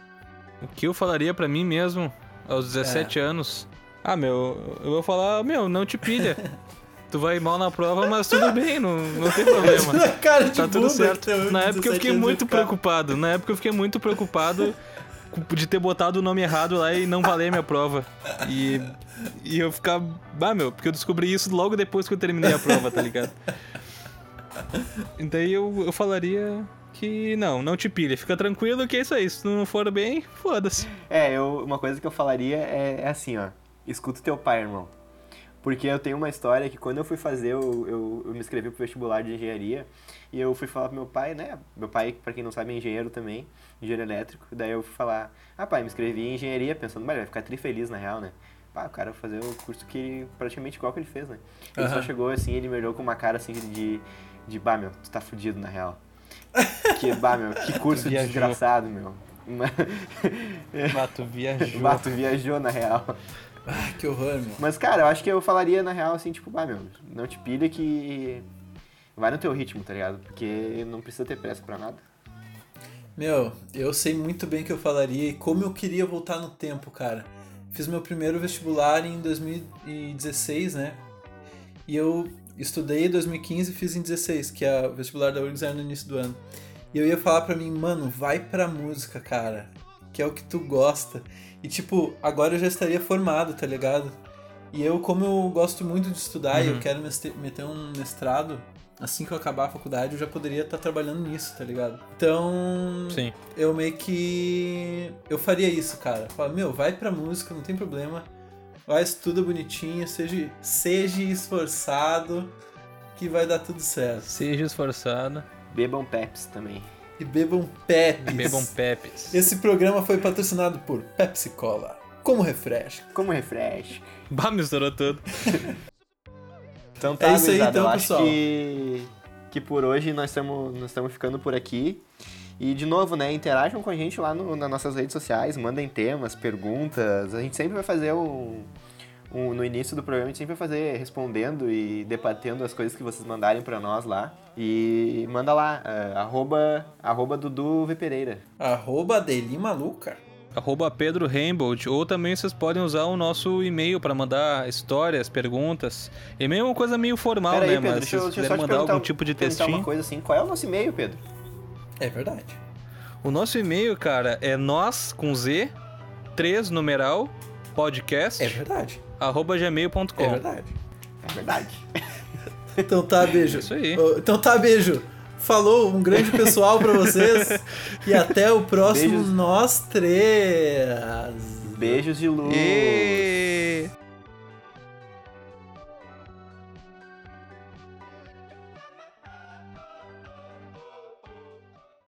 O que eu falaria para mim mesmo aos 17 é. anos? Ah, meu, eu vou falar, meu, não te pilha. tu vai mal na prova, mas tudo bem, não, não tem problema. Cara de tá tudo certo. Na época eu fiquei muito preocupado. Na época eu fiquei muito preocupado de ter botado o nome errado lá e não valer a minha prova. E, e eu ficar. Ah, meu, porque eu descobri isso logo depois que eu terminei a prova, tá ligado? Daí eu, eu falaria que não, não te pilha, fica tranquilo que é isso aí. Se tu não for bem, foda-se. É, eu, uma coisa que eu falaria é, é assim, ó. Escuta teu pai, irmão. Porque eu tenho uma história que quando eu fui fazer, eu, eu, eu me inscrevi pro vestibular de engenharia e eu fui falar pro meu pai, né? Meu pai, para quem não sabe, é engenheiro também, engenheiro elétrico. Daí eu fui falar, ah pai, me inscrevi em engenharia, pensando, mas vai ficar tri feliz na real, né? Pá, o cara vai fazer o curso que praticamente igual que ele fez, né? Ele uhum. só chegou assim, ele me olhou com uma cara assim de, de bah, meu, tu tá fudido na real. que, bah, meu, que curso desgraçado, meu. Bato viajou. Bato viajou na real. Ah, que horror, meu. Mas, cara, eu acho que eu falaria na real assim, tipo, ah, meu, não te pilha que vai no teu ritmo, tá ligado? Porque não precisa ter pressa pra nada. Meu, eu sei muito bem o que eu falaria e como eu queria voltar no tempo, cara. Fiz meu primeiro vestibular em 2016, né? E eu estudei em 2015 e fiz em 16, que é o vestibular da URGS era no início do ano. E eu ia falar pra mim, mano, vai pra música, cara. Que é o que tu gosta. E tipo, agora eu já estaria formado, tá ligado? E eu, como eu gosto muito de estudar uhum. e eu uhum. quero meter um mestrado, assim que eu acabar a faculdade, eu já poderia estar tá trabalhando nisso, tá ligado? Então, Sim. eu meio que. Eu faria isso, cara. Fala, meu, vai pra música, não tem problema. Vai, estuda bonitinho, seja, seja esforçado, que vai dar tudo certo. Seja esforçado. Bebam Peps também e bebam Pepsi. Bebam Pepsi. Esse programa foi patrocinado por Pepsi Cola. Como refresco. Como refresco. Bah, misturou tudo. então tá, é isso aí, então, pessoal. que, que por hoje nós estamos nós estamos ficando por aqui. E de novo, né, interajam com a gente lá no, nas nossas redes sociais, mandem temas, perguntas. A gente sempre vai fazer um, um, no início do programa a gente sempre vai fazer respondendo e debatendo as coisas que vocês mandarem para nós lá. E manda lá, uh, arroba, arroba Dudu V Pereira. Arroba Deli Maluca. Arroba Pedro Rainbow. Ou também vocês podem usar o nosso e-mail para mandar histórias, perguntas. E-mail é uma coisa meio formal, Pera né? Aí, Pedro, Mas deixa eu, se deixa mandar algum tipo de textinho... uma coisa assim. Qual é o nosso e-mail, Pedro? É verdade. O nosso e-mail, cara, é nós com Z, 3 numeral, podcast. É verdade arroba gmail.com. É verdade. É verdade. Então tá, beijo. É isso aí. Então tá, beijo. Falou, um grande pessoal pra vocês. e até o próximo Beijos. Nós Três. Beijos de luz. E...